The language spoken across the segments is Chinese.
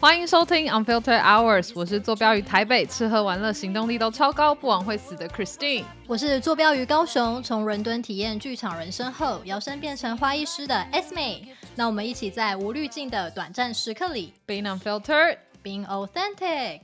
欢迎收听 Unfiltered Hours，我是坐标于台北，吃喝玩乐行动力都超高，不枉会死的 Christine。我是坐标于高雄，从伦敦体验剧场人生后，摇身变成花艺师的 Esme。那我们一起在无滤镜的短暂时刻里 Being Unfiltered，，being authentic。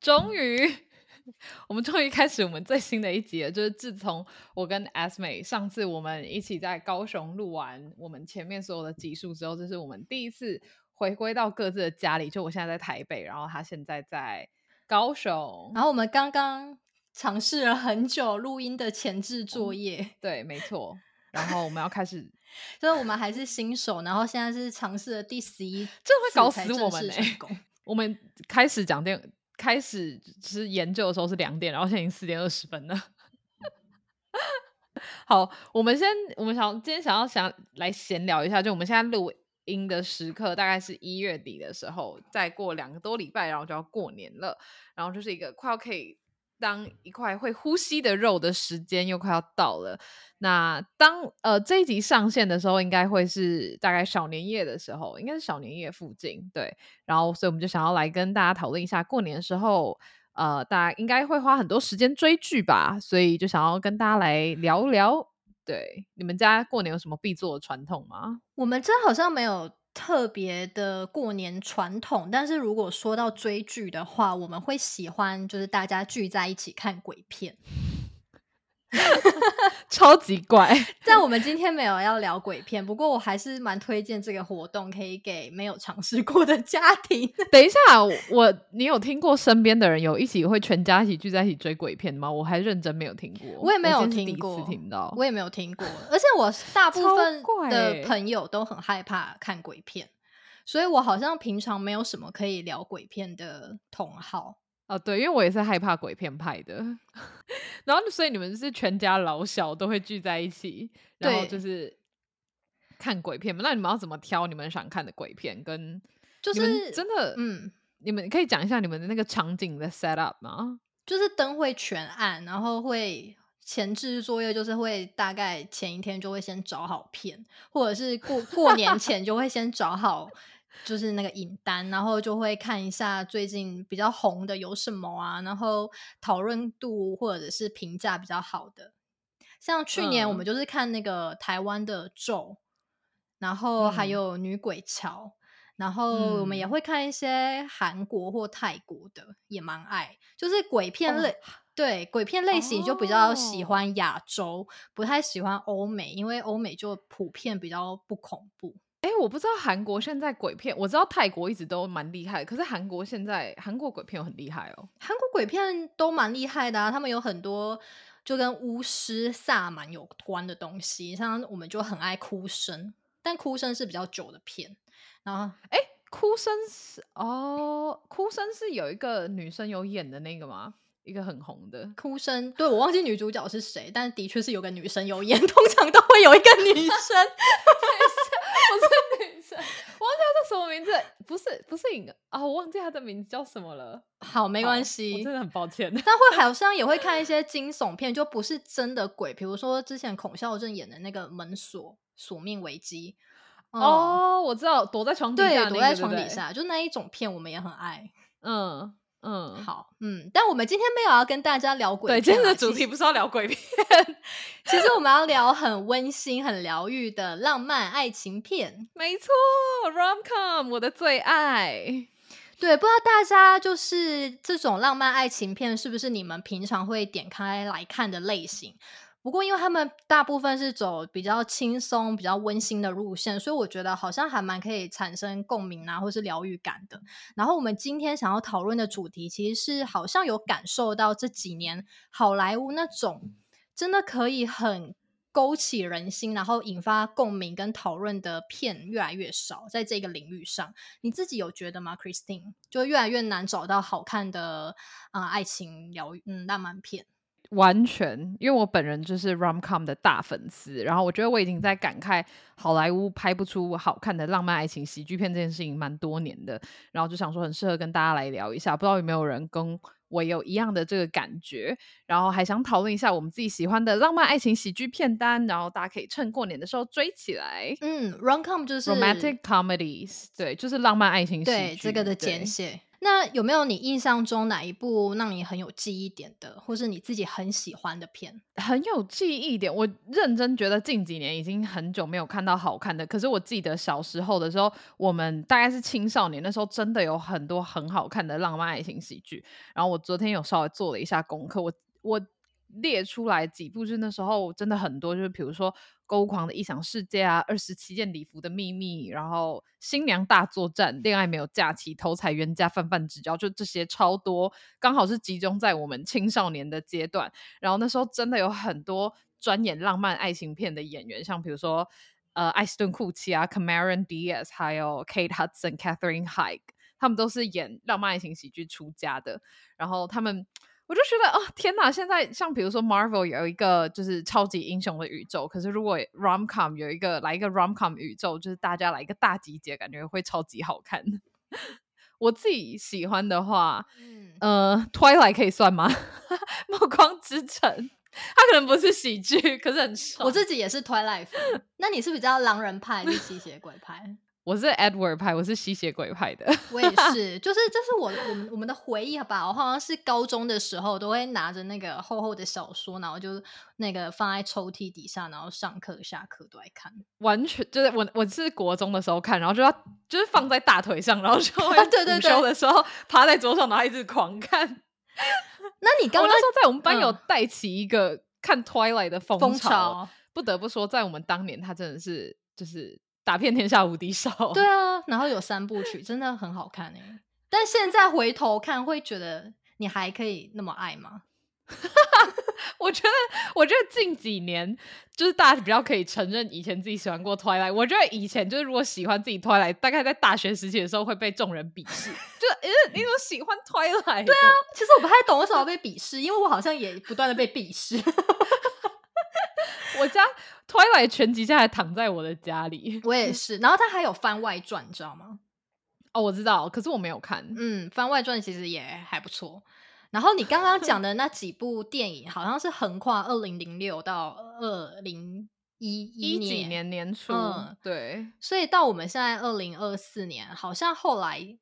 终于，我们终于开始我们最新的一集了。就是自从我跟 Esme 上次我们一起在高雄录完我们前面所有的集数之后，这是我们第一次回归到各自的家里。就我现在在台北，然后他现在在高雄。然后我们刚刚尝试了很久录音的前置作业，对，没错。然后我们要开始，就是我们还是新手，然后现在是尝试了第十一，这会搞死我们嘞、欸 我们开始讲电，开始就是研究的时候是两点，然后现在已经四点二十分了。好，我们先，我们想今天想要想来闲聊一下，就我们现在录音的时刻，大概是一月底的时候，再过两个多礼拜，然后就要过年了，然后就是一个快要可以当一块会呼吸的肉的时间又快要到了。那当呃这一集上线的时候，应该会是大概小年夜的时候，应该是小年夜附近，对。然后，所以我们就想要来跟大家讨论一下，过年的时候，呃，大家应该会花很多时间追剧吧，所以就想要跟大家来聊聊。对，你们家过年有什么必做的传统吗？我们这好像没有特别的过年传统，但是如果说到追剧的话，我们会喜欢就是大家聚在一起看鬼片。超级怪，但我们今天没有要聊鬼片，不过我还是蛮推荐这个活动，可以给没有尝试过的家庭。等一下，我我你有听过身边的人有一起会全家一起聚在一起追鬼片吗？我还认真没有听过，我也没有听过，次听到。我也没有听过，而且我大部分的欸朋友都很害怕看鬼片，所以我好像平常没有什么可以聊鬼片的同好。哦，对，因为我也是害怕鬼片派的，然后所以你们是全家老小都会聚在一起，然后就是看鬼片嘛。那你们要怎么挑你们想看的鬼片？跟就是真的，嗯，你们可以讲一下你们的那个场景的 set up 吗？就是灯会全暗，然后会前置作业，就是会大概前一天就会先找好片，或者是过过年前就会先找好。就是那个影单，然后就会看一下最近比较红的有什么啊，然后讨论度或者是评价比较好的。像去年我们嗯就是看那个台湾的咒，然后还嗯有女鬼桥，然后我们也嗯会看一些韩国或泰国的，也蛮爱，就是鬼片哦类。对鬼片类型就比较喜哦欢亚洲，不太喜欢欧美，因为欧美就普遍比较不恐怖。哎，我不知道韩国现在鬼片，我知道泰国一直都蛮厉害，可是韩国现在韩国鬼片很厉害哦。韩国鬼片都蛮厉害的啊，他们有很多就跟巫师、萨满有关的东西，像我们就很爱哭声，但哭声是比较久的片，然后哎，哭声是哦，哭声是有一个女生有演的那个吗？一个很红的。哭声，对我忘记女主角是谁，但的确是有个女生有演，通常都会有一个女生。不是女生，我忘记她叫什么名字，不是不是影啊，我忘记她的名字叫什么了。好，没关系真。的很抱歉。但会好像也会看一些惊悚片，就不是真的鬼，比如说之前孔孝正演的那个《门锁锁命危机》嗯，哦，我知道，躲在床底下、躲在。床底下，就那一种片我们也很爱。嗯嗯，好，嗯，但我们今天没有要跟大家聊鬼对，片今天的主题不是要聊鬼片，其实我们要聊很温馨、很疗愈的浪漫爱情片。没错，rom com 我的最爱。对，不知道大家就是这种浪漫爱情片是不是你们平常会点开来看的类型？不过，因为他们大部分是走比较轻松、比较温馨的路线，所以我觉得好像还蛮可以产生共鸣啊，或是疗愈感的。然后，我们今天想要讨论的主题，其实是好像有感受到这几年好莱坞那种真的可以很勾起人心，然后引发共鸣跟讨论的片越来越少，在这个领域上，你自己有觉得吗，Christine？就越来越难找到好看的啊、爱情疗愈嗯浪漫片。完全，因为我本人就是 rom com 的大粉丝，然后我觉得我已经在感慨好莱坞拍不出好看的浪漫爱情喜剧片这件事情蛮多年的，然后就想说很适合跟大家来聊一下，不知道有没有人跟我有一样的这个感觉，然后还想讨论一下我们自己喜欢的浪漫爱情喜剧片单，然后大家可以趁过年的时候追起来。嗯，rom-com 就是 romantic comedies，对，就是浪漫爱情喜剧。对这个的对简写。那有没有你印象中哪一部让你很有记忆点的，或是你自己很喜欢的片？很有记忆点。我认真觉得近几年已经很久没有看到好看的，可是我记得小时候的时候，我们大概是青少年那时候，真的有很多很好看的浪漫爱情喜剧。然后我昨天有稍微做了一下功课，我我列出来几部，就是那时候真的很多，就是比如说《购物狂的异想世界》啊，《二十七件礼服的秘密》，然后《新娘大作战》、《恋爱没有假期》、《头彩冤家》、《泛泛之交》，就这些超多，刚好是集中在我们青少年的阶段。然后那时候真的有很多专演浪漫爱情片的演员，像比如说呃艾斯顿库奇啊、Cameron Diaz，还有 Kate Hudson、Catherine Heig，他们都是演浪漫爱情喜剧出家的。然后他们，我就觉得哦天哪！现在像比如说 Marvel 有一个就是超级英雄的宇宙，可是如果 Romcom 有一个来一个 Romcom 宇宙，就是大家来一个大集结，感觉会超级好看。我自己喜欢的话，嗯，呃，Twilight 可以算吗？暮光之城，它可能不是喜剧，可是很爽。我自己也是 Twilight。那你是比较狼人派还是吸血鬼派？我是 Edward 派，我是吸血鬼派的。我也是，就是这是我我们我们的回忆吧。我好像是高中的时候都会拿着那个厚厚的小说，然后就那个放在抽屉底下，然后上课下课都在看。完全就是我，我是国中的时候看，然后就要就是放在大腿上，然后就会 对对午休的时候趴在桌上，然后一直狂看。那你刚刚我那时候在我们班有嗯带起一个看 Twilight 的风风潮，潮，不得不说，在我们当年，他真的是就是打遍天下无敌手。对啊，然后有三部曲，真的很好看哎。但现在回头看，会觉得你还可以那么爱吗？我觉得，我觉得近几年就是大家比较可以承认以前自己喜欢过 Twilight。我觉得以前就是如果喜欢自己 Twilight，大概在大学时期的时候会被众人鄙视，就呃你怎么喜欢 Twilight？对啊，其实我不太懂为什么要被鄙视，因为我好像也不断的被鄙视。我家 Twilight 全集现在还躺在我的家里。我也是，然后它还有番外传，你知道吗？哦，我知道，可是我没有看。嗯，番外传其实也还不错。然后你刚刚讲的那几部电影，好像是横跨二零零六到二零一一几年，年年初，嗯对，所以到我们现在二零二四年，好像后来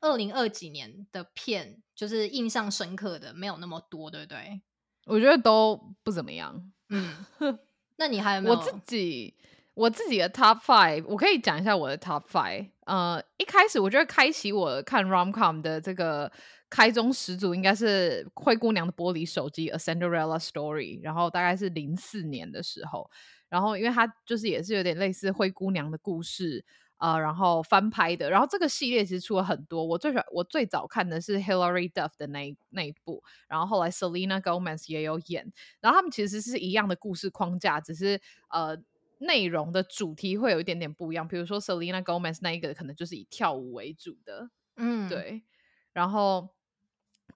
二零二几年的片，就是印象深刻的没有那么多，对不对？我觉得都不怎么样。嗯，那你还有没有？我自己我自己的 Top Five，我可以讲一下我的 Top Five。呃，一开始我觉得开启我看 Romcom 的这个开宗始祖应该是《灰姑娘的玻璃手机》A Cinderella Story，然后大概是零四年的时候，然后因为它就是也是有点类似灰姑娘的故事。呃，然后翻拍的，然后这个系列其实出了很多。我最喜欢我最早看的是 Hilary Duff 的那一那一部，然后后来 Selena Gomez 也有演，然后他们其实是一样的故事框架，只是呃内容的主题会有一点点不一样。比如说 Selena Gomez 那一个可能就是以跳舞为主的，嗯，对，然后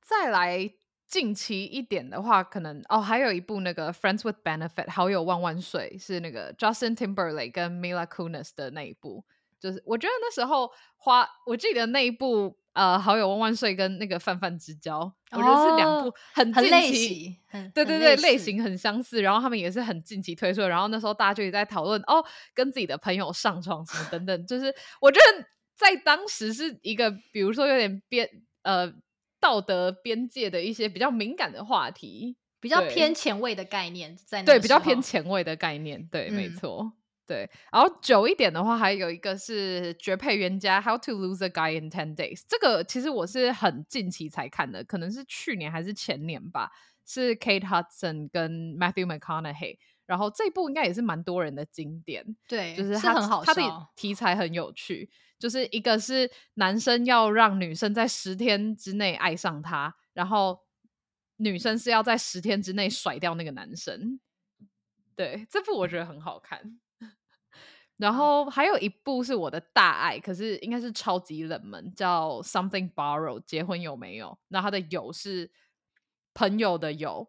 再来近期一点的话，可能哦还有一部那个 Friends with Benefit 好友万万岁是那个 Justin Timberlake 跟 Mila Kunis 的那一部，就是我觉得那时候花，我记得那一部呃好友万万岁跟那个泛泛之交，我觉得是两部哦很近期对很对对，类型。很相似，然后他们也是很近期推出的，然后那时候大家就一直在讨论哦，跟自己的朋友上床什么等等，就是我觉得在当时是一个，比如说有点边呃道德边界的一些比较敏感的话题，比较偏前卫的概念，在那对，比较偏前卫的概念，对，没嗯。错。对，然后久一点的话，还有一个是《绝配冤家》（How to Lose a Guy in Ten Days）。这个其实我是很近期才看的，可能是去年还是前年吧。是 Kate Hudson 跟 Matthew McConaughey，然后这部应该也是蛮多人的经典，对，就是很好它的笑，题材很有趣，就是一个是男生要让女生在十天之内爱上他，然后女生是要在十天之内甩掉那个男生。对，这部我觉得很好看。然后还有一部是我的大爱，可是应该是超级冷门，叫《Something Borrow》，结婚有没有？那它的有是朋友的有。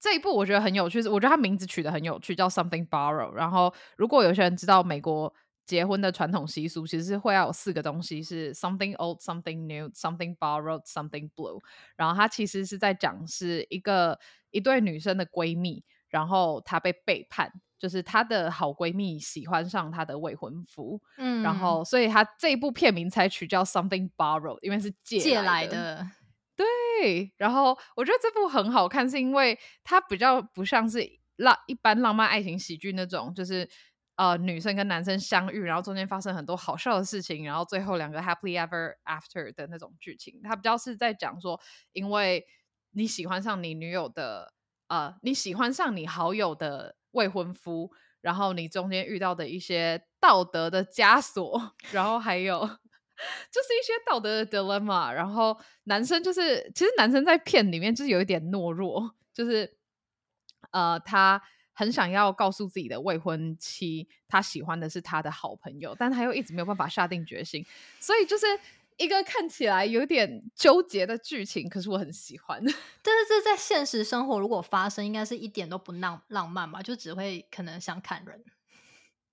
这一部我觉得很有趣，是我觉得它名字取得很有趣，叫 Something Borrow。然后如果有些人知道美国结婚的传统习俗其实是会要有四个东西，是 something old, something new, something borrowed, something blue。然后它其实是在讲是一个一对女生的闺蜜，然后她被背叛，就是她的好闺蜜喜欢上她的未婚夫，嗯，然后所以她这一部片名才取叫 something borrowed，因为是借借来来的，对，然后我觉得这部很好看，是因为它比较不像是浪一般浪漫爱情喜剧那种，就是呃女生跟男生相遇，然后中间发生很多好笑的事情，然后最后两个 happily ever after 的那种剧情。它比较是在讲说，因为你喜欢上你女友的呃，你喜欢上你好友的未婚夫，然后你中间遇到的一些道德的枷锁，然后还有。就是一些道德的 dilemma，然后男生就是，其实男生在片里面就是有一点懦弱，就是呃，他很想要告诉自己的未婚妻，他喜欢的是他的好朋友，但他又一直没有办法下定决心，所以就是一个看起来有点纠结的剧情，可是我很喜欢。但是这在现实生活如果发生，应该是一点都不浪浪漫吧？就只会可能想砍人。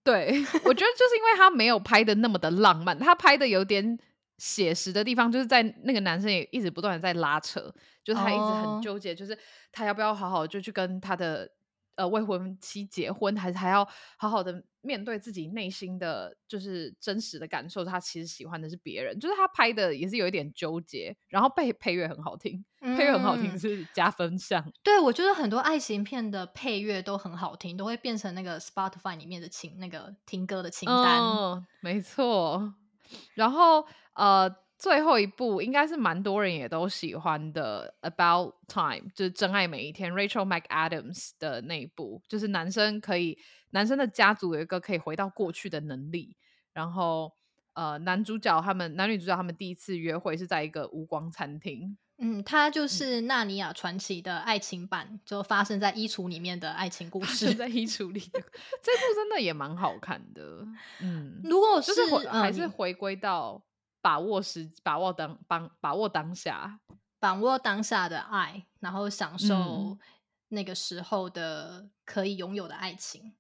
对，我觉得就是因为他没有拍的那么的浪漫，他拍的有点写实的地方，就是在那个男生也一直不断的在拉扯，就是他一直哦很纠结，就是他要不要好好就去跟他的呃未婚妻结婚，还是还要好好的面对自己内心的就是真实的感受，他其实喜欢的是别人，就是他拍的也是有一点纠结，然后配配乐很好听，配乐很好听嗯是加分项。对，我觉得很多爱情片的配乐都很好听，都会变成那个 Spotify 里面的情那个听歌的清单。嗯，没错。然后呃，最后一部应该是蛮多人也都喜欢的《About Time》，就是《真爱每一天》，Rachel McAdams 的那一部，就是男生可以，男生的家族有一个可以回到过去的能力。然后呃，男主角他们男女主角他们第一次约会是在一个无光餐厅。嗯，它就是《纳尼亚传奇》的爱情版，就发生在衣橱里面的爱情故事。在衣橱里的 这部真的也蛮好看的，嗯，如果就是还是回归到把握时把握当帮把握当下，把握当下的爱，然后享受嗯那个时候的可以拥有的爱情。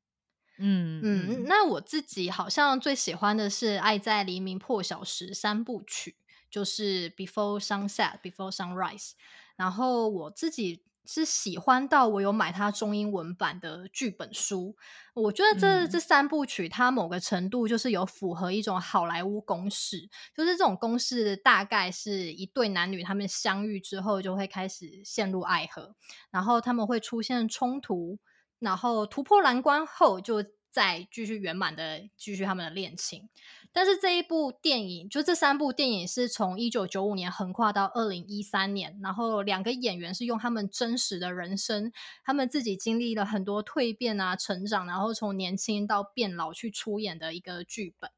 嗯嗯，那我自己好像最喜欢的是《爱在黎明破晓时》三部曲，就是 Before Sunset、Before Sunrise。然后我自己是喜欢到我有买它中英文版的剧本书。我觉得这、嗯这三部曲，它某个程度就是有符合一种好莱坞公式，就是这种公式大概是一对男女他们相遇之后就会开始陷入爱河，然后他们会出现冲突，然后突破难关后就再继续圆满的继续他们的恋情。但是这一部电影，就这三部电影是从一九九五年横跨到二零一三年，然后两个演员是用他们真实的人生，他们自己经历了很多蜕变啊、成长，然后从年轻到变老去出演的一个剧本。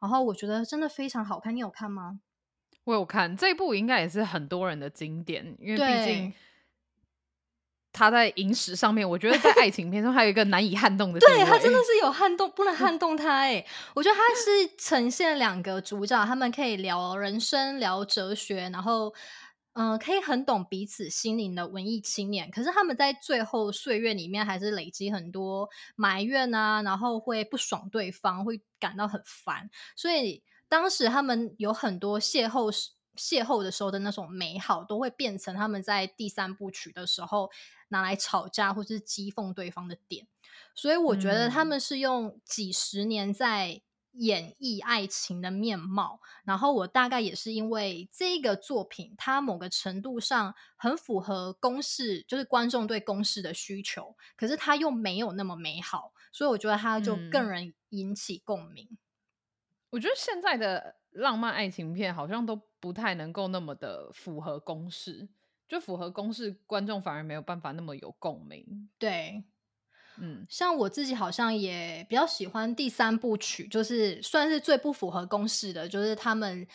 然后我觉得真的非常好看，你有看吗？我有看这一部，应该也是很多人的经典，因为毕竟对他在影史上面，我觉得在爱情片中还有一个难以撼动的。对他真的是有撼动，不能撼动他哎、我觉得他是呈现两个主角，他们可以聊人生、聊哲学，然后嗯、呃可以很懂彼此心灵的文艺青年。可是他们在最后岁月里面，还是累积很多埋怨啊，然后会不爽对方，会感到很烦。所以当时他们有很多邂逅时。邂逅的时候的那种美好，都会变成他们在第三部曲的时候拿来吵架或是讥讽对方的点。所以我觉得他嗯们是用几十年在演绎爱情的面貌，然后我大概也是因为这个作品，它某个程度上很符合公式，就是观众对公式的需求，可是它又没有那么美好，所以我觉得它就更嗯能引起共鸣。我觉得现在的浪漫爱情片好像都不太能够那么的符合公式，就符合公式，观众反而没有办法那么有共鸣。对，嗯，像我自己好像也比较喜欢第三部曲，就是算是最不符合公式的，就是他们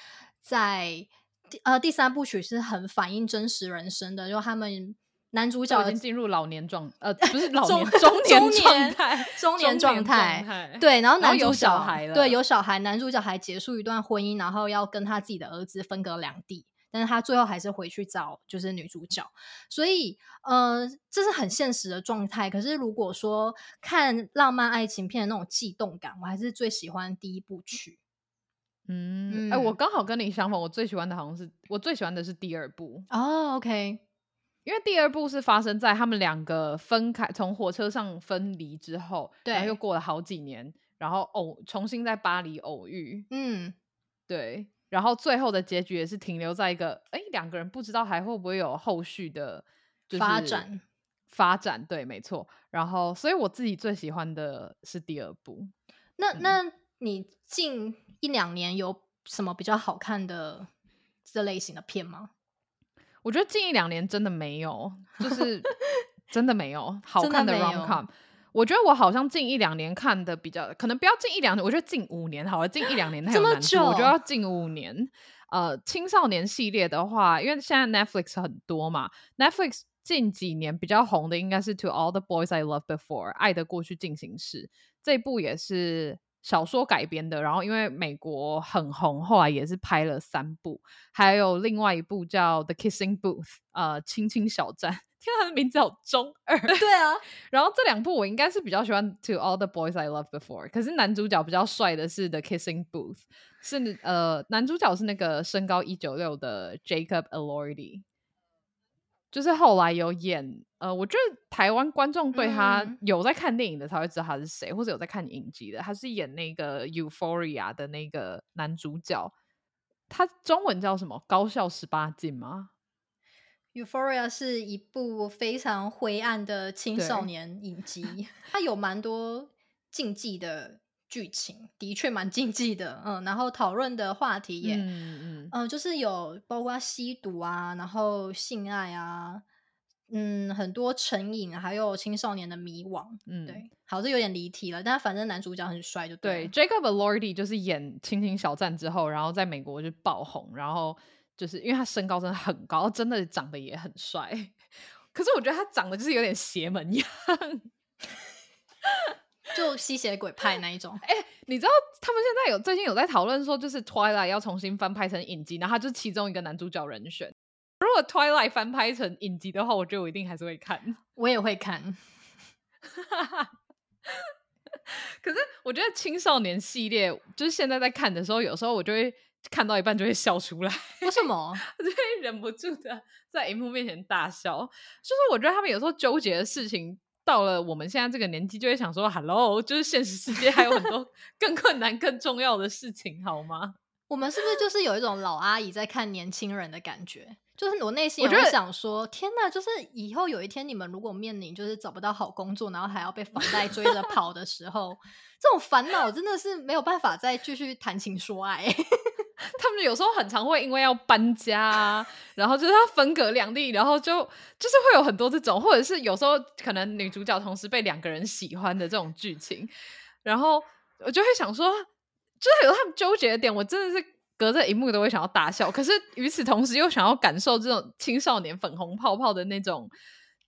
在第呃第三部曲是很反映真实人生的，就他们男主角已经进入老年状，呃，不是老中年，中 中年状年态，中年状态态。对，然后男主角小孩了对有小孩，男主角还结束一段婚姻，然后要跟他自己的儿子分隔两地。但是他最后还是回去找就是女主角，所以呃，这是很现实的状态。可是如果说看浪漫爱情片的那种悸动感，我还是最喜欢第一部曲。嗯，哎，我刚好跟你相反，我最喜欢的好像是我最喜欢的是第二部哦。OK，因为第二部是发生在他们两个分开从火车上分离之后，然后又过了好几年，然后偶重新在巴黎偶遇。嗯，对。然后最后的结局也是停留在一个，哎，两个人不知道还会不会有后续的发展。发展对，没错。然后，所以我自己最喜欢的是第二部。那那你近一两年有什么比较好看的这类型的片吗？我觉得近一两年真的没有，就是 真的没有好看的 rom com。我觉得我好像近一两年看的比较，可能不要近一两年，我觉得近五年好了。近一两年 太难久，我觉得要近五年。呃，青少年系列的话，因为现在 Netflix 很多嘛，Netflix 近几年比较红的应该是 To All the Boys I Loved Before，爱的过去进行式这部也是小说改编的，然后因为美国很红，后来也是拍了三部，还有另外一部叫 The Kissing Booth，呃，亲亲小站。他的名字好中二，对啊。然后这两部我应该是比较喜欢《To All the Boys I Loved Before》，可是男主角比较帅的是《The Kissing Booth》，是呃男主角是那个身高一九六的 Jacob Elordi，就是后来有演呃，我觉得台湾观众对他有在看电影的才会知道他是谁，或者有在看影集的，他是演那个《Euphoria》的那个男主角，他中文叫什么？高校十八禁吗？Euphoria 是一部非常灰暗的青少年影集，它有蛮多禁忌的剧情，的确蛮禁忌的。嗯，然后讨论的话题也，嗯嗯，就是有包括吸毒啊，然后性爱啊，嗯，很多成瘾，还有青少年的迷惘。嗯，对，好，这有点离题了，但反正男主角很帅，就对。Jacob Elordi 就是演《青青小站》之后，然后在美国就爆红，然后。就是因为他身高真的很高，真的长得也很帅。可是我觉得他长得就是有点邪门样，就吸血鬼派那一种。哎，你知道他们现在有最近有在讨论说，就是 Twilight 要重新翻拍成影集，然后他就其中一个男主角人选。如果 Twilight 翻拍成影集的话，我觉得我一定还是会看，我也会看。可是我觉得青少年系列，就是现在在看的时候，有时候我就会。看到一半就会笑出来，为什么？就会忍不住的在荧幕面前大笑。就是我觉得他们有时候纠结的事情，到了我们现在这个年纪，就会想说：“Hello，就是现实世界还有很多 更困难、更重要的事情，好吗？” 我们是不是就是有一种老阿姨在看年轻人的感觉？就是我内心也会想说：“天哪！就是以后有一天你们如果面临就是找不到好工作，然后还要被房贷追着跑的时候，这种烦恼真的是没有办法再继续谈情说爱。”他们有时候很常会因为要搬家，然后就是要分隔两地，然后就就是会有很多这种，或者是有时候可能女主角同时被两个人喜欢的这种剧情，然后我就会想说，就是有他们纠结的点，我真的是隔着荧幕都会想要大笑，可是与此同时又想要感受这种青少年粉红泡泡的那种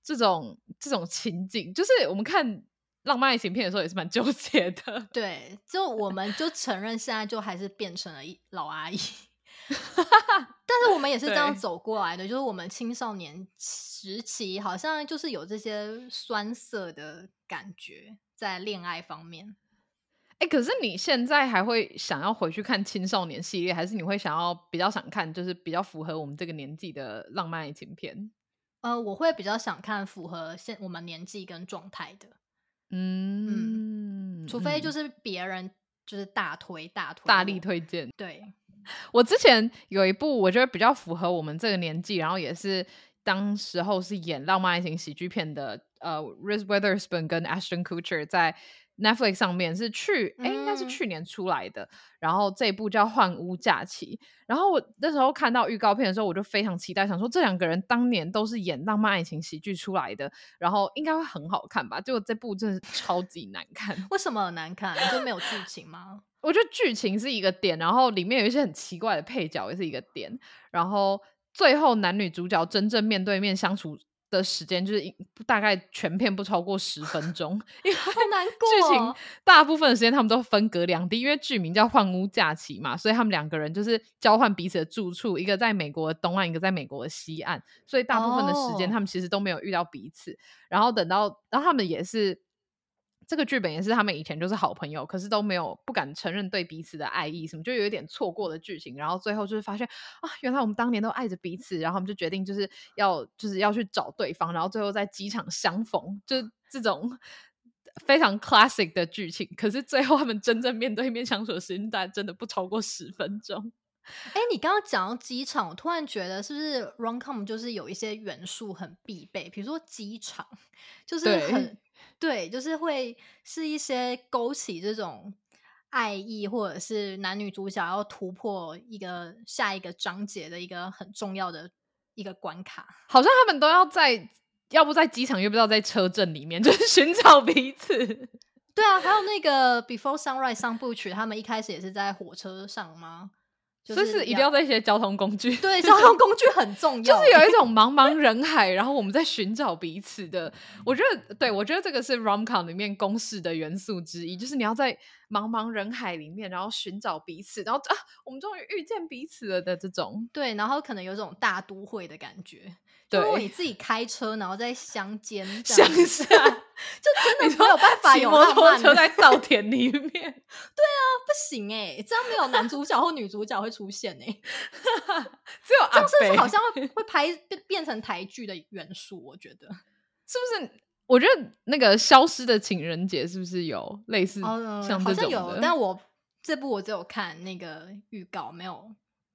这种这种情景，就是我们看。浪漫爱情片的时候也是蛮纠结的，对，就我们就承认现在就还是变成了一老阿姨，但是我们也是这样走过来的，就是我们青少年时期好像就是有这些酸涩的感觉在恋爱方面。哎，可是你现在还会想要回去看青少年系列，还是你会想要比较想看就是比较符合我们这个年纪的浪漫爱情片？呃，我会比较想看符合现我们年纪跟状态的。嗯，除非就是别人就是大推大推大力推荐。对，我之前有一部我觉得比较符合我们这个年纪，然后也是当时候是演浪漫爱情喜剧片的，呃，Reese Witherspoon 跟 Ashton Kutcher 在。Netflix 上面是去哎，应该是去年出来的。然后这一部叫《换屋假期》。然后我那时候看到预告片的时候，我就非常期待，想说这两个人当年都是演浪漫爱情喜剧出来的，然后应该会很好看吧？结果这部真的超级难看。为什么难看？就没有剧情吗？我觉得剧情是一个点，然后里面有一些很奇怪的配角也是一个点，然后最后男女主角真正面对面相处。的时间就是一大概全片不超过十分钟，因为好难 剧情大部分的时间他们都分隔两地，因为剧名叫《换屋假期》嘛，所以他们两个人就是交换彼此的住处，一个在美国的东岸，一个在美国的西岸，所以大部分的时间哦他们其实都没有遇到彼此。然后等到，然后他们也是。这个剧本也是他们以前就是好朋友，可是都没有不敢承认对彼此的爱意，什么就有一点错过的剧情。然后最后就是发现啊，原来我们当年都爱着彼此，然后我们就决定就是要就是要去找对方，然后最后在机场相逢，就这种非常 classic 的剧情。可是最后他们真正面对面相处的时间，大概真的不超过十分钟。哎，你刚刚讲到机场，我突然觉得是不是 r o n c o m 就是有一些元素很必备，比如说机场，就是对很对，就是会是一些勾起这种爱意，或者是男女主角要突破一个下一个章节的一个很重要的一个关卡。好像他们都要在，要不在机场，又不知道在车阵里面，就是寻找彼此。对啊，还有那个 Before Sunrise 三部曲，他们一开始也是在火车上吗？就所以是一定要在一些交通工具。对交通工具很重要，就是有一种茫茫人海，然后我们在寻找彼此的。我觉得，对我觉得这个是 rom com 里面公式的元素之一，就是你要在茫茫人海里面，然后寻找彼此，然后啊，我们终于遇见彼此了的这种。对，然后可能有种大都会的感觉。对如果你自己开车，然后在乡间乡，下，就真的没有办法骑有摩托车在稻田里面，对啊不行哎、这样没有男主角或女主角会出现哎、只有阿这样是不是北好像会会拍变变成台剧的元素？我觉得 是不是？我觉得那个消失的情人节是不是有类似好像有？但我这部我只有看那个预告，没有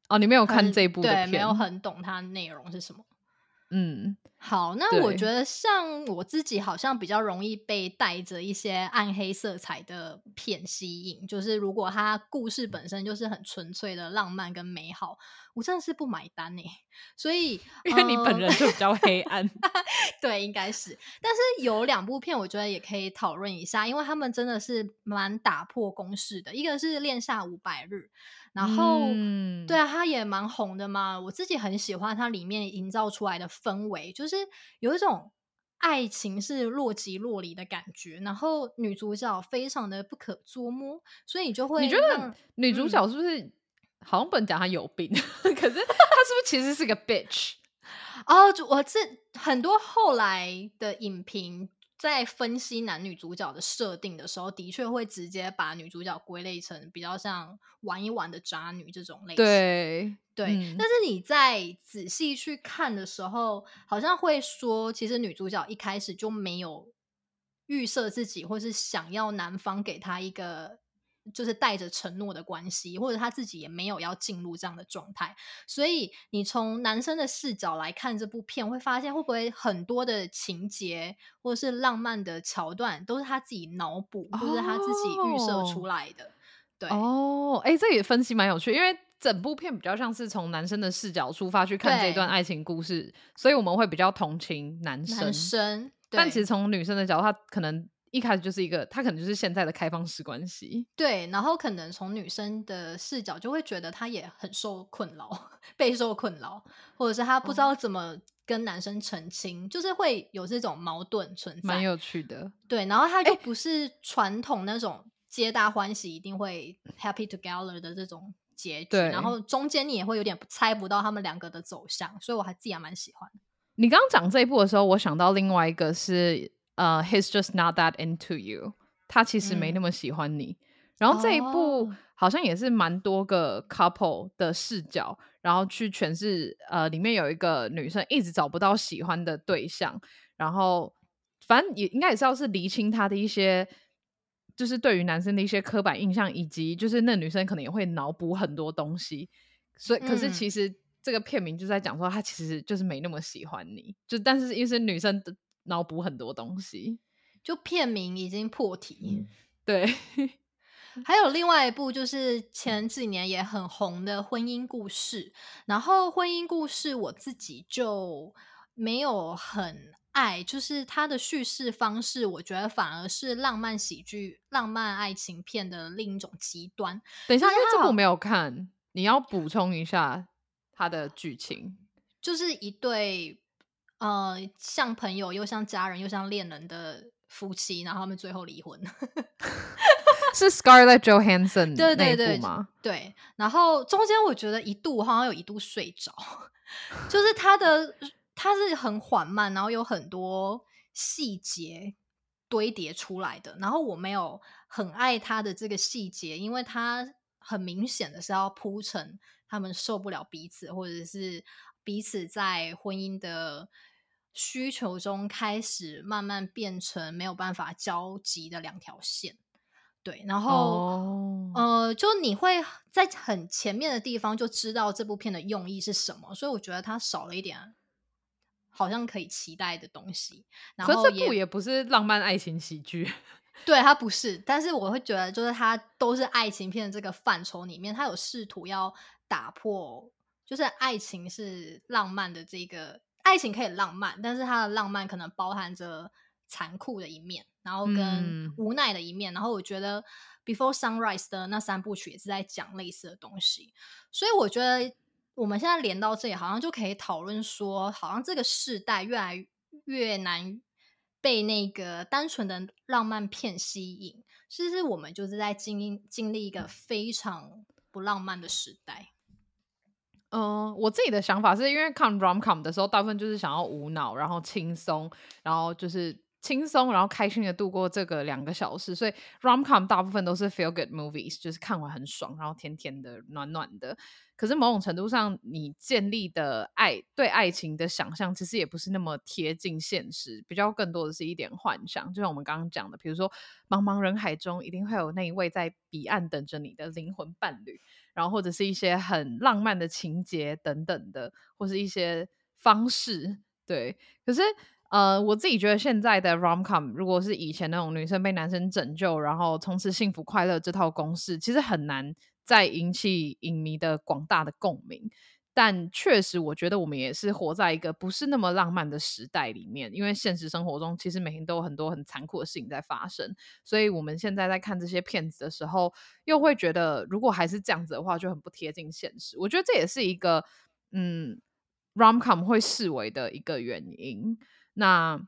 哦，你没有看这部的对，没有很懂它内容是什么。嗯，好，那我对觉得像我自己好像比较容易被带着一些暗黑色彩的片吸引，就是如果它故事本身就是很纯粹的浪漫跟美好，我真的是不买单哎、所以 因为你本呃人就比较黑暗。对，应该是。但是有两部片，我觉得也可以讨论一下，因为他们真的是蛮打破公式的。一个是《恋下五百日》，然后、嗯对啊，它也蛮红的嘛。我自己很喜欢它里面营造出来的氛围，就是有一种爱情是若即若离的感觉，然后女主角非常的不可捉摸，所以你就会你觉得女主嗯角是不是、好像不能讲她有病，可是她是不是其实是个 bitch？哦，就我这很多后来的影评在分析男女主角的设定的时候，的确会直接把女主角归类成比较像玩一玩的渣女这种类型。对对，嗯但是你在仔细去看的时候，好像会说，其实女主角一开始就没有预设自己，或是想要男方给她一个就是带着承诺的关系，或者他自己也没有要进入这样的状态。所以你从男生的视角来看这部片，会发现会不会很多的情节或者是浪漫的桥段，都是他自己脑补，或者是他自己预设出来的。对，哦，哎、这也分析蛮有趣，因为整部片比较像是从男生的视角出发去看这对段爱情故事，所以我们会比较同情男生。男生，但其实从女生的角度，她可能一开始就是一个，他可能就是现在的开放式关系。对，然后可能从女生的视角就会觉得他也很受困扰，备受困扰，或者是他不知哦道怎么跟男生澄清，就是会有这种矛盾存在。蛮有趣的，对，然后他就不是传统那种皆大欢喜，一定会 happy together 的这种结局，然后中间你也会有点猜不到他们两个的走向，所以我还自己还蛮喜欢。你刚刚讲这一部的时候，我想到另外一个是呃，He's just not that into you，他其实没那嗯么喜欢你。然后这一部哦好像也是蛮多个 couple 的视角，然后去诠释呃，里面有一个女生一直找不到喜欢的对象，然后反正也应该也是要是厘清她的一些。就是对于男生的一些刻板印象，以及就是那女生可能也会脑补很多东西，所以可是嗯其实这个片名就在讲说，他其实就是没那么喜欢你，就但是因为是女生的脑补很多东西，就片名已经破题。对，还有另外一部就是前几年也很红的婚姻故事，然后婚姻故事我自己就没有很爱，就是它的叙事方式，我觉得反而是浪漫喜剧、浪漫爱情片的另一种极端。等一下，因为这部我没有看，你要补充一下它的剧情。就是一对呃像朋友又像家人又像恋人的夫妻，然后他们最后离婚。是 Scarlett Johansson 对对对吗？对，然后中间我觉得一度好像有一度睡着，就是他的他是很缓慢，然后有很多细节堆叠出来的，然后我没有很爱他的这个细节，因为他很明显的是要铺成他们受不了彼此，或者是彼此在婚姻的。需求中开始慢慢变成没有办法交集的两条线，对，然后、哦，呃，就你会在很前面的地方就知道这部片的用意是什么，所以我觉得它少了一点好像可以期待的东西。然后可是这部也不是浪漫爱情喜剧。对它不是，但是我会觉得就是它都是爱情片的这个范畴里面，它有试图要打破，就是爱情是浪漫的这个爱情可以浪漫，但是它的浪漫可能包含着残酷的一面，然后跟嗯无奈的一面。然后我觉得《Before Sunrise》的那三部曲也是在讲类似的东西，所以我觉得我们现在连到这里，好像就可以讨论说，好像这个世代越来越难被那个单纯的浪漫片吸引。其实我们就是在经经历一个非常不浪漫的时代。嗯，我自己的想法是因为看 rom com 的时候，大部分就是想要无脑，然后轻松，然后就是轻松，然后开心的度过这个两个小时。所以 rom com 大部分都是 feel good movies，就是看完很爽，然后甜甜的、暖暖的。可是某种程度上，你建立的爱对爱情的想象，其实也不是那么贴近现实，比较更多的是一点幻想。就像我们刚刚讲的，比如说茫茫人海中，一定会有那一位在彼岸等着你的灵魂伴侣。然后或者是一些很浪漫的情节等等的，或是一些方式，对。可是呃，我自己觉得现在的 rom com 如果是以前那种女生被男生拯救，然后从此幸福快乐这套公式，其实很难再引起影迷的广大的共鸣。但确实，我觉得我们也是活在一个不是那么浪漫的时代里面，因为现实生活中其实每天都有很多很残酷的事情在发生，所以我们现在在看这些片子的时候，又会觉得如果还是这样子的话，就很不贴近现实。我觉得这也是一个嗯，rom com 会视为的一个原因。那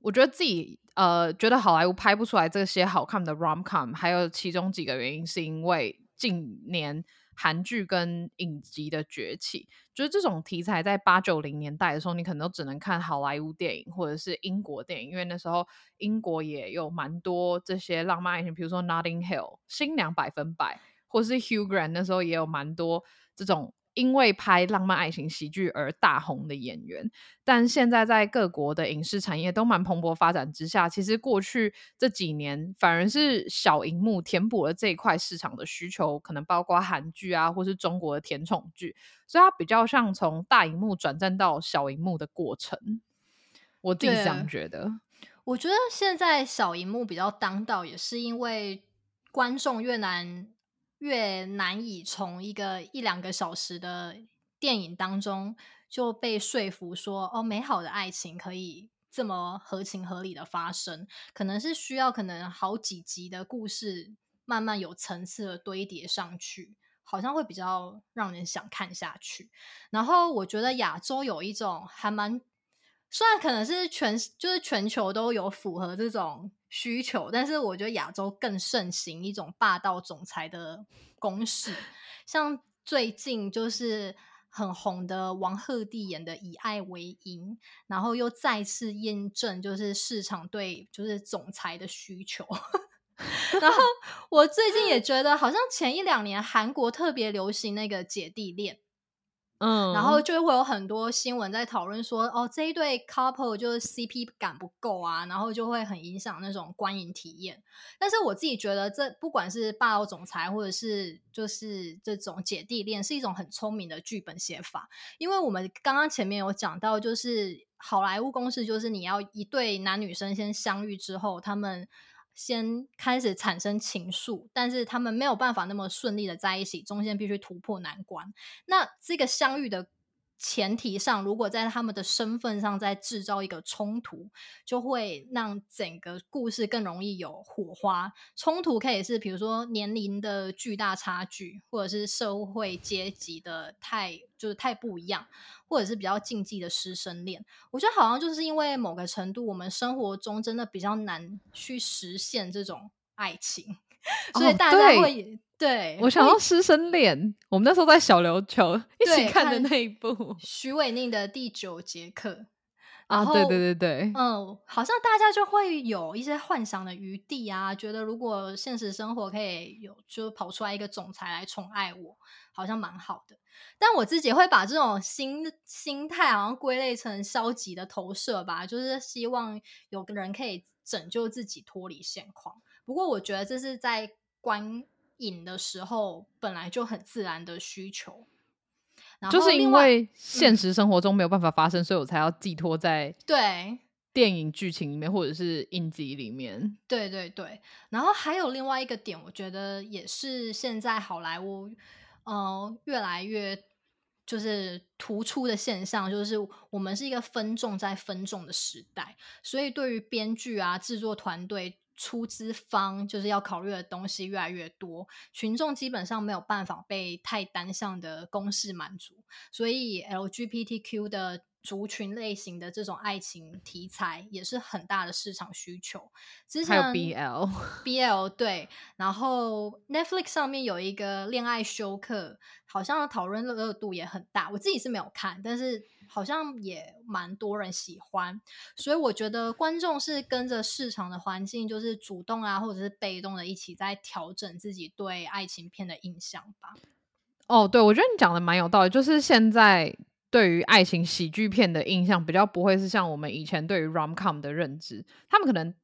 我觉得自己呃觉得好莱坞拍不出来这些好看的 rom com，还有其中几个原因是因为近年韩剧跟影集的崛起，就是这种题材在八九零年代的时候，你可能都只能看好莱坞电影或者是英国电影，因为那时候英国也有蛮多这些浪漫爱情，比如说《Notting Hill》新娘百分百，或是 Hugh Grant 那时候也有蛮多这种。因为拍浪漫爱情喜剧而大红的演员，但现在在各国的影视产业都蛮蓬勃发展之下，其实过去这几年反而是小荧幕填补了这一块市场的需求，可能包括韩剧啊，或是中国的甜宠剧，所以它比较像从大荧幕转战到小荧幕的过程。我自己这样觉得。我觉得现在小荧幕比较当道，也是因为观众越难。越难以从一个一两个小时的电影当中就被说服说，哦，美好的爱情可以这么合情合理的发生，可能是需要可能好几集的故事慢慢有层次的堆叠上去，好像会比较让人想看下去。然后我觉得亚洲有一种还蛮，虽然可能是全就是全球都有符合这种。需求，但是我觉得亚洲更盛行一种霸道总裁的公式，像最近就是很红的王鹤棣演的《以爱为营》，然后又再次验证就是市场对就是总裁的需求。然后 我最近也觉得，好像前一两年韩国特别流行那个姐弟恋。嗯，然后就会有很多新闻在讨论说，哦，这一对 couple 就是 CP 感不够啊，然后就会很影响那种观影体验。但是我自己觉得，这不管是霸道总裁，或者是就是这种姐弟恋，是一种很聪明的剧本写法。因为我们刚刚前面有讲到，就是好莱坞公式，就是你要一对男女生先相遇之后，他们。先开始产生情愫，但是他们没有办法那么顺利的在一起，中间必须突破难关。那这个相遇的前提上，如果在他们的身份上再制造一个冲突，就会让整个故事更容易有火花。冲突可以是比如说年龄的巨大差距，或者是社会阶级的太就是太不一样，或者是比较禁忌的师生恋。我觉得好像就是因为某个程度，我们生活中真的比较难去实现这种爱情，所以大家会。对，我想要师生恋。我们那时候在小琉球一起看的那一部 徐伟宁的第九节课啊，对对对对，嗯，好像大家就会有一些幻想的余地啊，觉得如果现实生活可以有，就跑出来一个总裁来宠爱我，好像蛮好的。但我自己会把这种心心态好像归类成消极的投射吧，就是希望有个人可以拯救自己脱离现况。不过我觉得这是在观。影的时候本来就很自然的需求，就是因为现实生活中没有办法发生，所以我才要寄托在对电影剧情里面或者是影集里面。对对对，然后还有另外一个点，我觉得也是现在好莱坞呃越来越就是突出的现象，就是我们是一个分众在分众的时代，所以对于编剧啊制作团队。出资方就是要考虑的东西越来越多，群众基本上没有办法被太单向的公式满足，所以 LGBTQ 的族群类型的这种爱情题材也是很大的市场需求。之前还有 BL，BL 对，然后 Netflix 上面有一个恋爱休克，好像讨论热度也很大。我自己是没有看，但是。好像也蛮多人喜欢，所以我觉得观众是跟着市场的环境，就是主动啊，或者是被动的，一起在调整自己对爱情片的印象吧。哦，对，我觉得你讲的蛮有道理，就是现在对于爱情喜剧片的印象，比较不会是像我们以前对于 rom com 的认知，他们可能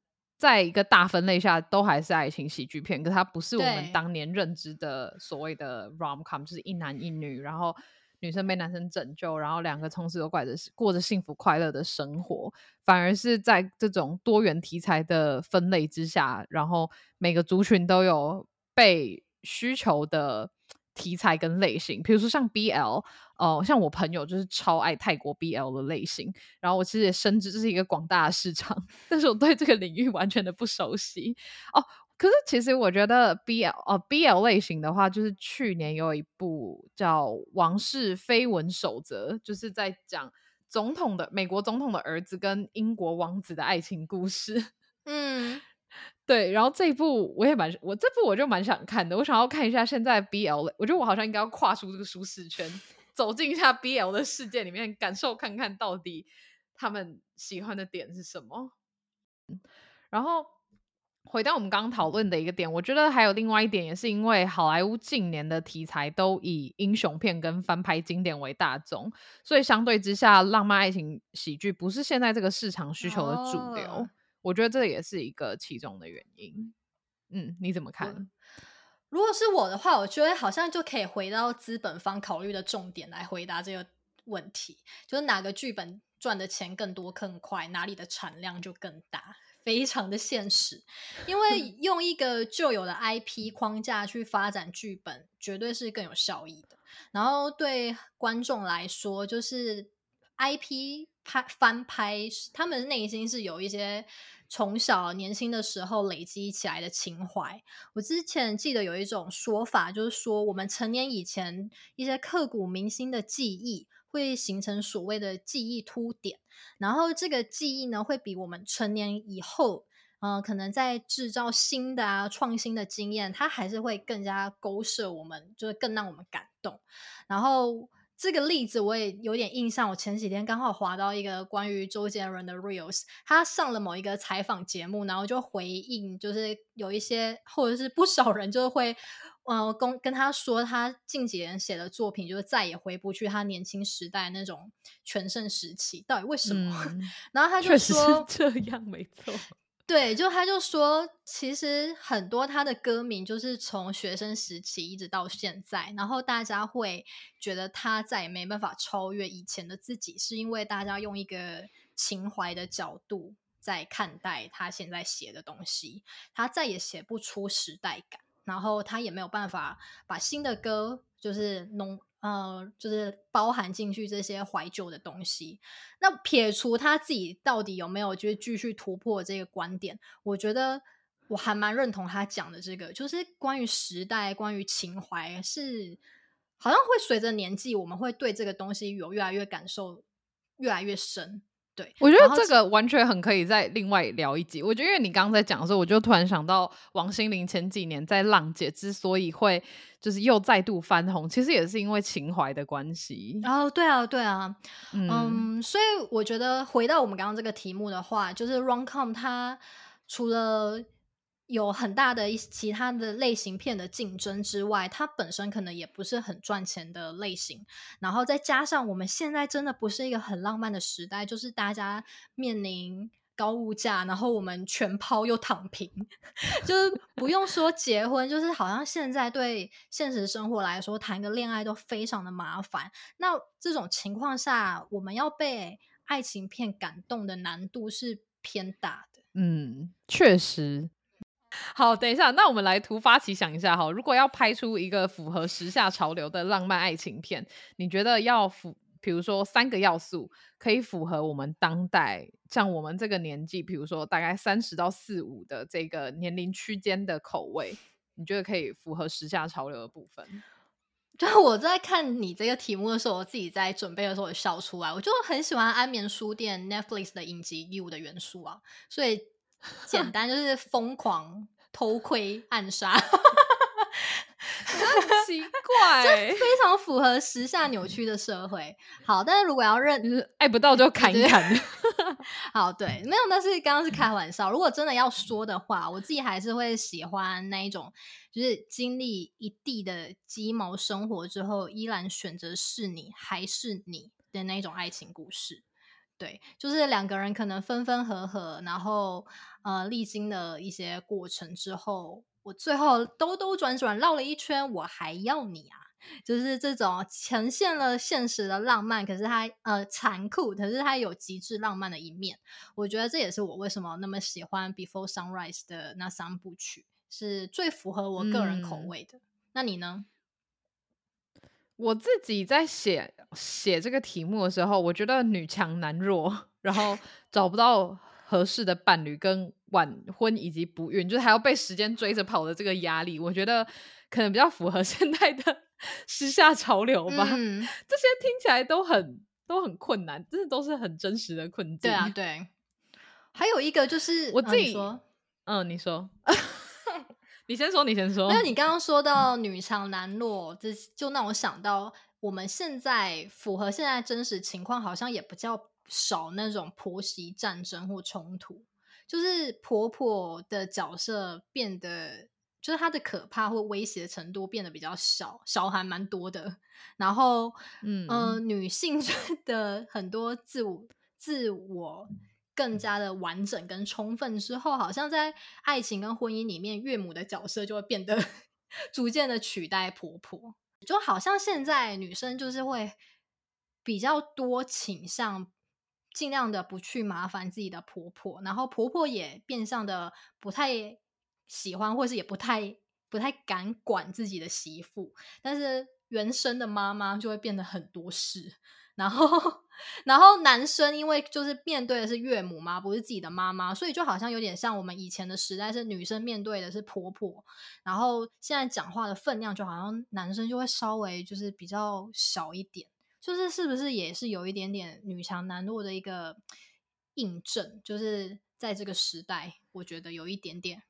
在一个大分类下都还是爱情喜剧片，可它不是我们当年认知的所谓的 rom com，就是一男一女，然后。女生被男生拯救，然后两个从此都过着过着幸福快乐的生活，反而是在这种多元题材的分类之下，然后每个族群都有被需求的题材跟类型。比如说像 BL，哦，像我朋友就是超爱泰国 BL 的类型，然后我其实也深知这是一个广大的市场，但是我对这个领域完全的不熟悉哦。可是，其实我觉得 B L 哦 B L 类型的话，就是去年有一部叫《王室绯闻守则》，就是在讲总统的美国总统的儿子跟英国王子的爱情故事。嗯，对。然后这一部我也蛮我这部我就蛮想看的，我想要看一下现在 B L，我觉得我好像应该要跨出这个舒适圈，走进一下 B L 的世界里面，感受看看到底他们喜欢的点是什么。然后。回到我们刚刚讨论的一个点，我觉得还有另外一点，也是因为好莱坞近年的题材都以英雄片跟翻拍经典为大众，所以相对之下，浪漫爱情喜剧不是现在这个市场需求的主流。我觉得这也是一个其中的原因。嗯，你怎么看？如果是我的话，我觉得好像就可以回到资本方考虑的重点来回答这个问题，就是哪个剧本赚的钱更多更快，哪里的产量就更大。非常的现实，因为 用一个旧有的 IP 框架去发展剧本，绝对是更有效益的。然后对观众来说，就是 IP 拍翻拍，他们内心是有一些从小年轻的时候累积起来的情怀。我之前记得有一种说法，就是说我们成年以前一些刻骨铭心的记忆。会形成所谓的记忆凸点，然后这个记忆呢，会比我们成年以后，嗯，可能在制造新的啊创新的经验，它还是会更加勾射我们，就是更让我们感动。然后这个例子我也有点印象，我前几天刚好滑到一个关于周杰伦的 reels，他上了某一个采访节目，然后就回应，就是有一些或者是不少人就会。呃，跟跟他说，他近几年写的作品就是再也回不去他年轻时代那种全盛时期，到底为什么？然后他就说这样没错，对，就他就说，其实很多他的歌名就是从学生时期一直到现在，然后大家会觉得他再也没办法超越以前的自己，是因为大家用一个情怀的角度在看待他现在写的东西，他再也写不出时代感。然后他也没有办法把新的歌就是浓呃，就是包含进去这些怀旧的东西。那撇除他自己到底有没有就是继续突破这个观点，我觉得我还蛮认同他讲的这个，就是关于时代、关于情怀，是好像会随着年纪，我们会对这个东西有越来越感受，越来越深。对，我觉得这个完全很可以再另外聊一集。我觉得因为你刚刚在讲的时候，我就突然想到王心凌前几年在《浪姐》之所以会就是又再度翻红，其实也是因为情怀的关系。哦，对啊，对啊，嗯，所以我觉得回到我们刚刚这个题目的话，就是 Roncom 它除了有很大的一其他的类型片的竞争之外，它本身可能也不是很赚钱的类型。然后再加上我们现在真的不是一个很浪漫的时代，就是大家面临高物价，然后我们全抛又躺平，就是不用说结婚，就是好像现在对现实生活来说，谈个恋爱都非常的麻烦。那这种情况下，我们要被爱情片感动的难度是偏大的。嗯，确实。好，等一下，那我们来突发奇想一下哈，如果要拍出一个符合时下潮流的浪漫爱情片，你觉得要符，比如说三个要素可以符合我们当代，像我们这个年纪，比如说大概三十到四五的这个年龄区间的口味，你觉得可以符合时下潮流的部分？就我在看你这个题目的时候，我自己在准备的时候也笑出来，我就很喜欢安眠书店 Netflix 的影集 You 的元素啊，所以。简单就是疯狂偷窥暗杀 很奇怪，非常符合时下扭曲的社会。好，但是如果要认，就是爱不到就砍一砍。好，对，没有，但是刚刚是开玩笑。如果真的要说的话，我自己还是会喜欢那一种，就是经历一地的鸡毛生活之后，依然选择是你还是你的那一种爱情故事。对，就是两个人可能分分合合，然后呃，历经的一些过程之后，我最后兜兜转转绕了一圈，我还要你啊！就是这种呈现了现实的浪漫，可是它呃残酷，可是它有极致浪漫的一面。我觉得这也是我为什么那么喜欢《Before Sunrise》的那三部曲，是最符合我个人口味的。那你呢？我自己在写写这个题目的时候，我觉得女强男弱，然后找不到合适的伴侣，跟晚婚以及不孕，就是还要被时间追着跑的这个压力，我觉得可能比较符合 现在的时下潮流吧。嗯这些听起来都很都很困难，真的都是很真实的困境。对啊，对。还有一个就是我自己说，嗯，你说。你先说，你先说。没有你刚刚说到女强男弱，这就让我想到，我们现在符合现在真实情况，好像也不叫少那种婆媳战争或冲突，就是婆婆的角色变得，就是她的可怕或威胁程度变得比较小，小还蛮多的。然后，嗯呃，女性 的很多自我自我。更加的完整跟充分之后，好像在爱情跟婚姻里面，岳母的角色就会变得 逐渐的取代婆婆，就好像现在女生就是会比较多倾向尽量的不去麻烦自己的婆婆，然后婆婆也变相的不太喜欢，或是也不太不太敢管自己的媳妇，但是原生的妈妈就会变得很多事。然后，然后男生因为就是面对的是岳母嘛，不是自己的妈妈，所以就好像有点像我们以前的时代，是女生面对的是婆婆，然后现在讲话的分量就好像男生就会稍微就是比较小一点，就是是不是也是有一点点女强男弱的一个印证？就是在这个时代，我觉得有一点点，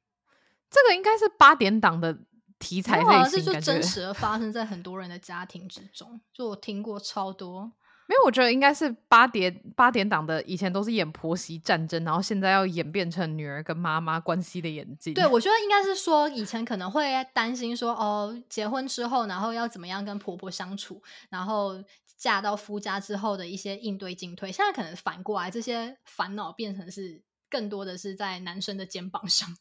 这个应该是八点档的题材类型，就真 实的发生在很多人的家庭之中，就我听过超多。没有，我觉得应该是八点八点档的，以前都是演婆媳战争，然后现在要演变成女儿跟妈妈关系的演技。对，我觉得应该是说，以前可能会担心说，哦，结婚之后，然后要怎么样跟婆婆相处，然后嫁到夫家之后的一些应对进退。现在可能反过来，这些烦恼变成是更多的是在男生的肩膀上。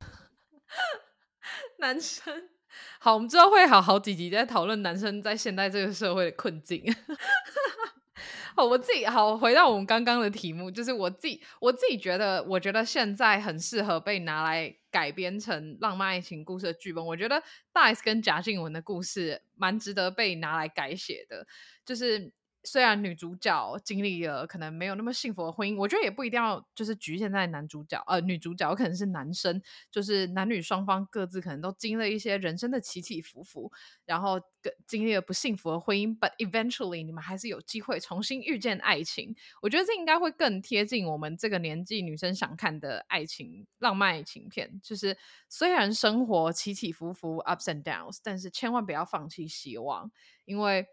男生。好，我们之后会好好几集在讨论男生在现代这个社会的困境。好，我自己好回到我们刚刚的题目，就是我自己我自己觉得，我觉得现在很适合被拿来改编成浪漫爱情故事的剧本，我觉得大 S 跟贾静雯的故事蛮值得被拿来改写的，就是。虽然女主角经历了可能没有那么幸福的婚姻，我觉得也不一定要就是局限在男主角，呃，女主角可能是男生，就是男女双方各自可能都经历一些人生的起起伏伏，然后经历了不幸福的婚姻，but eventually 你们还是有机会重新遇见爱情。我觉得这应该会更贴近我们这个年纪女生想看的爱情浪漫爱情片，就是虽然生活起起伏伏 ups and downs，但是千万不要放弃希望，因为。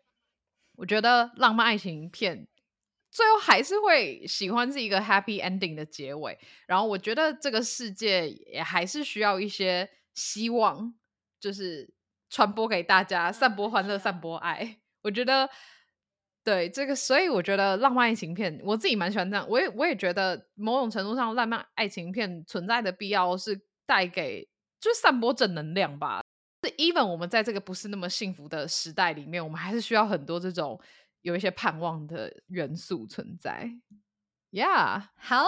我觉得浪漫爱情片最后还是会喜欢是一个 happy ending 的结尾，然后我觉得这个世界也还是需要一些希望，就是传播给大家，散播欢乐，散播爱。我觉得对这个，所以我觉得浪漫爱情片我自己蛮喜欢这样。我也我也觉得某种程度上，浪漫爱情片存在的必要是带给，就是散播正能量吧。是，even 我们在这个不是那么幸福的时代里面，我们还是需要很多这种有一些盼望的元素存在。Yeah，好，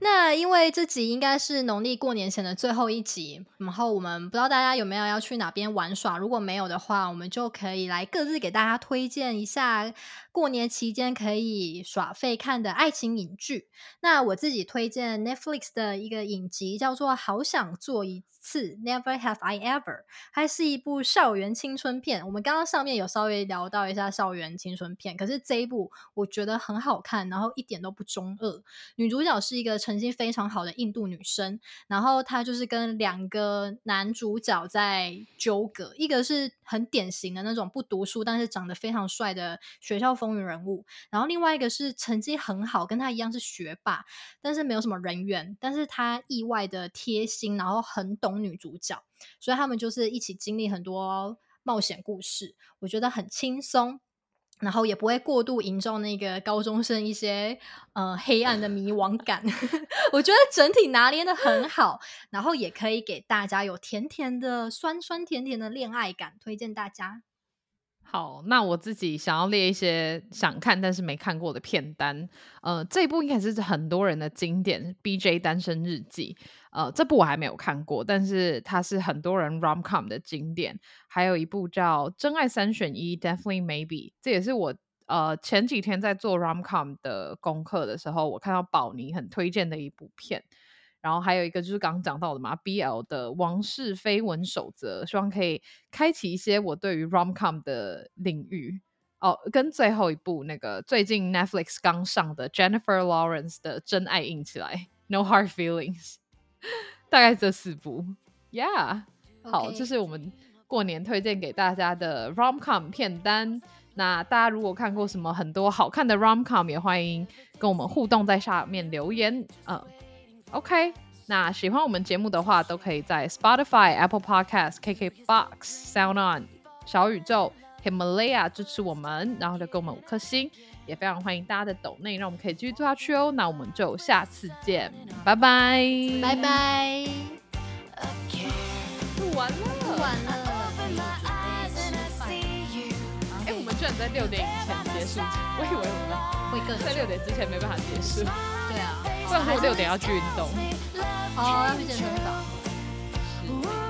那因为这集应该是农历过年前的最后一集，然后我们不知道大家有没有要去哪边玩耍，如果没有的话，我们就可以来各自给大家推荐一下过年期间可以耍废看的爱情影剧。那我自己推荐 Netflix 的一个影集叫做《好想做一》。次 Never Have I Ever，还是一部校园青春片。我们刚刚上面有稍微聊到一下校园青春片，可是这一部我觉得很好看，然后一点都不中二。女主角是一个成绩非常好的印度女生，然后她就是跟两个男主角在纠葛，一个是很典型的那种不读书但是长得非常帅的学校风云人物，然后另外一个是成绩很好，跟他一样是学霸，但是没有什么人缘，但是他意外的贴心，然后很懂。女主角，所以他们就是一起经历很多冒险故事，我觉得很轻松，然后也不会过度营造那个高中生一些呃黑暗的迷惘感。我觉得整体拿捏的很好，然后也可以给大家有甜甜的酸酸甜甜的恋爱感，推荐大家。好，那我自己想要列一些想看但是没看过的片单。呃，这一部应该是很多人的经典，《B J 单身日记》。呃，这部我还没有看过，但是它是很多人 rom com 的经典。还有一部叫《真爱三选一》，Definitely Maybe，这也是我呃前几天在做 rom com 的功课的时候，我看到宝妮很推荐的一部片。然后还有一个就是刚刚讲到的嘛，BL 的王室绯闻守则，希望可以开启一些我对于 rom com 的领域哦。跟最后一部那个最近 Netflix 刚上的 Jennifer Lawrence 的真爱硬起来，No Hard Feelings，大概这四部，Yeah，好，这是我们过年推荐给大家的 rom com 片单。那大家如果看过什么很多好看的 rom com，也欢迎跟我们互动，在下面留言，嗯。OK，那喜欢我们节目的话，都可以在 Spotify、Apple Podcast、KKBox、Sound On、小宇宙、Himalaya 支持我们，然后就给我们五颗星，也非常欢迎大家的抖内，让我们可以继续做下去哦。那我们就下次见，拜拜，拜拜。录完了，录完了。哎，我们居然在六点以前结束，我以为我们会更在六点之前没办法结束。对啊。不然我六点要去运动。哦，要去健身房。